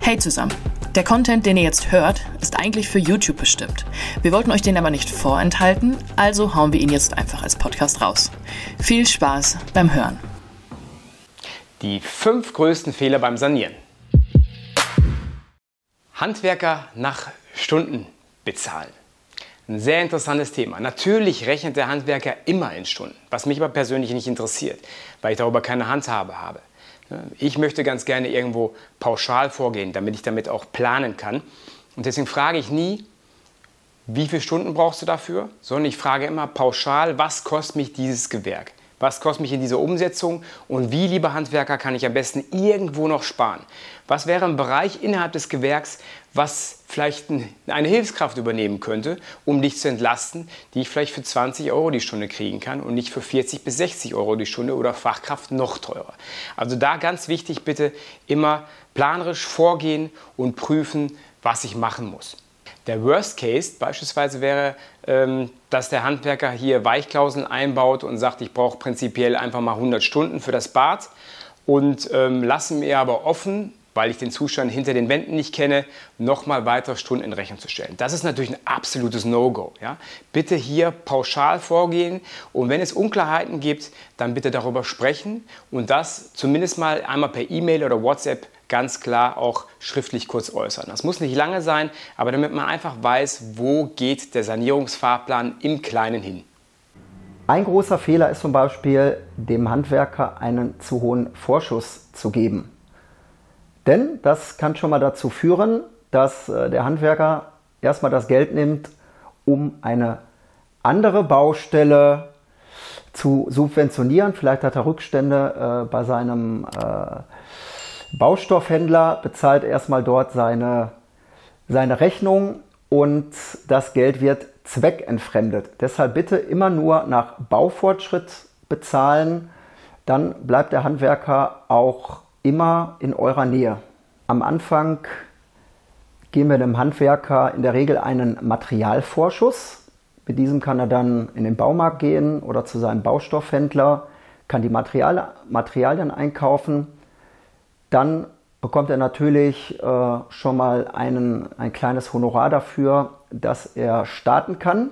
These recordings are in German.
Hey zusammen! Der Content, den ihr jetzt hört, ist eigentlich für YouTube bestimmt. Wir wollten euch den aber nicht vorenthalten, also hauen wir ihn jetzt einfach als Podcast raus. Viel Spaß beim Hören. Die fünf größten Fehler beim Sanieren. Handwerker nach Stunden bezahlen. Ein sehr interessantes Thema. Natürlich rechnet der Handwerker immer in Stunden, was mich aber persönlich nicht interessiert, weil ich darüber keine Handhabe habe. Ich möchte ganz gerne irgendwo pauschal vorgehen, damit ich damit auch planen kann. Und deswegen frage ich nie, wie viele Stunden brauchst du dafür, sondern ich frage immer pauschal, was kostet mich dieses Gewerk? Was kostet mich in dieser Umsetzung und wie, lieber Handwerker, kann ich am besten irgendwo noch sparen? Was wäre ein Bereich innerhalb des Gewerks, was vielleicht eine Hilfskraft übernehmen könnte, um dich zu entlasten, die ich vielleicht für 20 Euro die Stunde kriegen kann und nicht für 40 bis 60 Euro die Stunde oder Fachkraft noch teurer. Also da ganz wichtig, bitte immer planerisch vorgehen und prüfen, was ich machen muss. Der Worst Case beispielsweise wäre, ähm, dass der Handwerker hier Weichklauseln einbaut und sagt, ich brauche prinzipiell einfach mal 100 Stunden für das Bad und ähm, lassen mir aber offen, weil ich den Zustand hinter den Wänden nicht kenne, nochmal weitere Stunden in Rechnung zu stellen. Das ist natürlich ein absolutes No-Go. Ja? Bitte hier pauschal vorgehen und wenn es Unklarheiten gibt, dann bitte darüber sprechen und das zumindest mal einmal per E-Mail oder WhatsApp ganz klar auch schriftlich kurz äußern. Das muss nicht lange sein, aber damit man einfach weiß, wo geht der Sanierungsfahrplan im Kleinen hin. Ein großer Fehler ist zum Beispiel, dem Handwerker einen zu hohen Vorschuss zu geben. Denn das kann schon mal dazu führen, dass äh, der Handwerker erstmal das Geld nimmt, um eine andere Baustelle zu subventionieren. Vielleicht hat er Rückstände äh, bei seinem äh, Baustoffhändler bezahlt erstmal dort seine, seine Rechnung und das Geld wird zweckentfremdet. Deshalb bitte immer nur nach Baufortschritt bezahlen, dann bleibt der Handwerker auch immer in eurer Nähe. Am Anfang geben wir dem Handwerker in der Regel einen Materialvorschuss. Mit diesem kann er dann in den Baumarkt gehen oder zu seinem Baustoffhändler, kann die Material Materialien einkaufen dann bekommt er natürlich äh, schon mal einen, ein kleines Honorar dafür, dass er starten kann.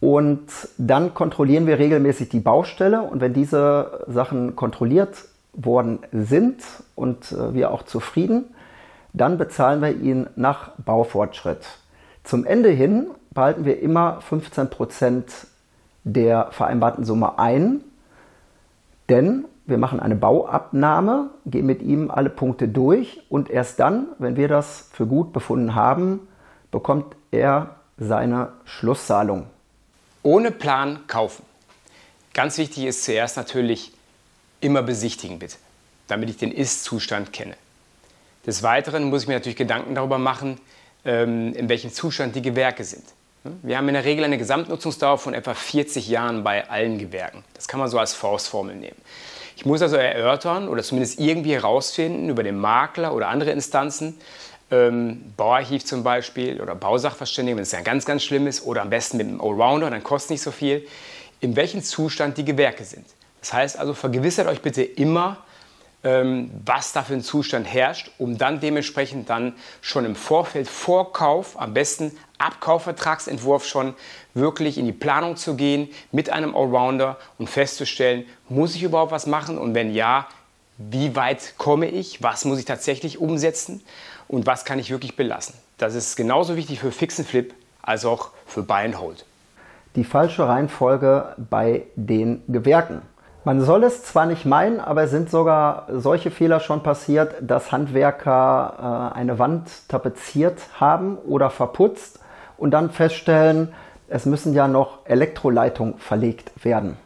Und dann kontrollieren wir regelmäßig die Baustelle und wenn diese Sachen kontrolliert worden sind und äh, wir auch zufrieden, dann bezahlen wir ihn nach Baufortschritt. Zum Ende hin behalten wir immer 15 Prozent der vereinbarten Summe ein, denn wir machen eine Bauabnahme, gehen mit ihm alle Punkte durch und erst dann, wenn wir das für gut befunden haben, bekommt er seine Schlusszahlung. Ohne Plan kaufen. Ganz wichtig ist zuerst natürlich immer besichtigen bitte, damit ich den Ist-Zustand kenne. Des Weiteren muss ich mir natürlich Gedanken darüber machen, ähm, in welchem Zustand die Gewerke sind. Wir haben in der Regel eine Gesamtnutzungsdauer von etwa 40 Jahren bei allen Gewerken. Das kann man so als Faustformel nehmen. Ich muss also erörtern oder zumindest irgendwie herausfinden über den Makler oder andere Instanzen, ähm, Bauarchiv zum Beispiel oder Bausachverständigen, wenn es ja ganz, ganz schlimm ist, oder am besten mit einem Allrounder, dann kostet nicht so viel, in welchem Zustand die Gewerke sind. Das heißt also, vergewissert euch bitte immer, ähm, was da für ein Zustand herrscht, um dann dementsprechend dann schon im Vorfeld Vorkauf, am besten Abkaufvertragsentwurf schon wirklich in die Planung zu gehen mit einem Allrounder und festzustellen, muss ich überhaupt was machen und wenn ja, wie weit komme ich, was muss ich tatsächlich umsetzen und was kann ich wirklich belassen. Das ist genauso wichtig für Fix and Flip als auch für Buy and Hold. Die falsche Reihenfolge bei den Gewerken. Man soll es zwar nicht meinen, aber es sind sogar solche Fehler schon passiert, dass Handwerker äh, eine Wand tapeziert haben oder verputzt und dann feststellen, es müssen ja noch Elektroleitungen verlegt werden.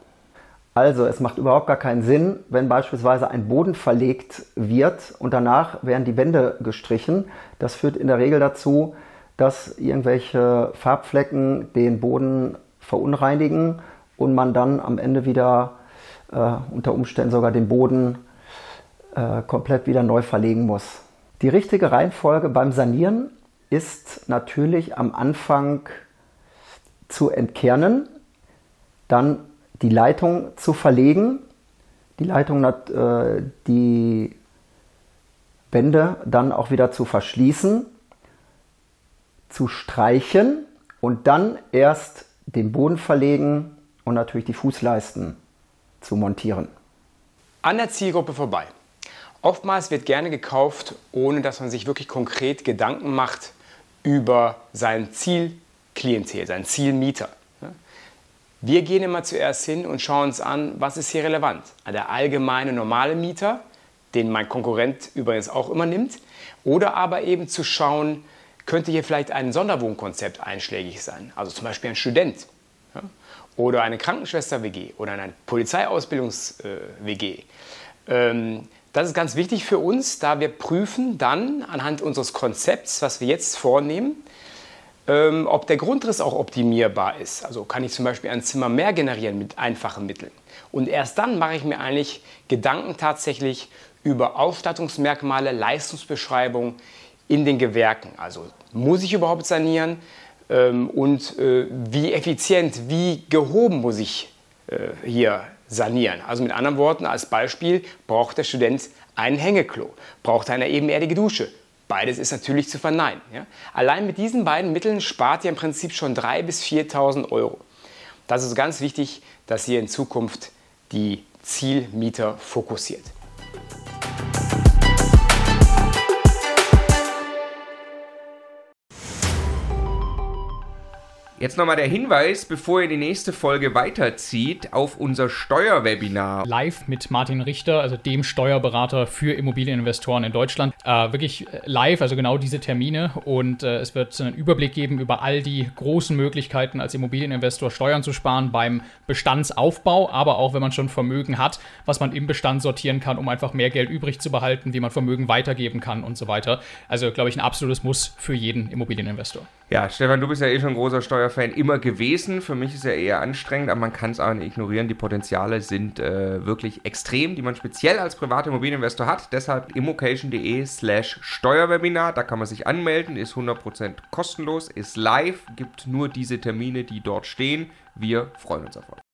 Also es macht überhaupt gar keinen Sinn, wenn beispielsweise ein Boden verlegt wird und danach werden die Wände gestrichen. Das führt in der Regel dazu, dass irgendwelche Farbflecken den Boden verunreinigen und man dann am Ende wieder äh, unter Umständen sogar den Boden äh, komplett wieder neu verlegen muss. Die richtige Reihenfolge beim Sanieren ist natürlich am Anfang zu entkernen, dann die Leitung zu verlegen, die Leitung, äh, die Wände dann auch wieder zu verschließen, zu streichen und dann erst den Boden verlegen und natürlich die Fußleisten zu montieren. An der Zielgruppe vorbei. Oftmals wird gerne gekauft, ohne dass man sich wirklich konkret Gedanken macht über sein Zielklientel, sein Zielmieter. Wir gehen immer zuerst hin und schauen uns an, was ist hier relevant. Der allgemeine normale Mieter, den mein Konkurrent übrigens auch immer nimmt, oder aber eben zu schauen, könnte hier vielleicht ein Sonderwohnkonzept einschlägig sein, also zum Beispiel ein Student oder eine Krankenschwester-WG oder eine Polizeiausbildungs-WG. Ähm, das ist ganz wichtig für uns, da wir prüfen dann anhand unseres Konzepts, was wir jetzt vornehmen, ähm, ob der Grundriss auch optimierbar ist. Also kann ich zum Beispiel ein Zimmer mehr generieren mit einfachen Mitteln. Und erst dann mache ich mir eigentlich Gedanken tatsächlich über Ausstattungsmerkmale, Leistungsbeschreibung in den Gewerken. Also muss ich überhaupt sanieren? Ähm, und äh, wie effizient, wie gehoben muss ich äh, hier sanieren. Also mit anderen Worten, als Beispiel braucht der Student ein Hängeklo, braucht er eine ebenerdige Dusche. Beides ist natürlich zu verneinen. Ja? Allein mit diesen beiden Mitteln spart ihr im Prinzip schon 3.000 bis 4.000 Euro. Das ist ganz wichtig, dass ihr in Zukunft die Zielmieter fokussiert. Jetzt nochmal der Hinweis, bevor ihr die nächste Folge weiterzieht, auf unser Steuerwebinar. Live mit Martin Richter, also dem Steuerberater für Immobilieninvestoren in Deutschland. Äh, wirklich live, also genau diese Termine. Und äh, es wird einen Überblick geben über all die großen Möglichkeiten, als Immobilieninvestor Steuern zu sparen beim Bestandsaufbau, aber auch wenn man schon Vermögen hat, was man im Bestand sortieren kann, um einfach mehr Geld übrig zu behalten, wie man Vermögen weitergeben kann und so weiter. Also, glaube ich, ein absolutes Muss für jeden Immobilieninvestor. Ja, Stefan, du bist ja eh schon ein großer Steuerfan immer gewesen. Für mich ist er eher anstrengend, aber man kann es auch nicht ignorieren. Die Potenziale sind äh, wirklich extrem, die man speziell als privater Immobilieninvestor hat. Deshalb immocation.de slash Steuerwebinar. Da kann man sich anmelden, ist 100% kostenlos, ist live, gibt nur diese Termine, die dort stehen. Wir freuen uns auf euch.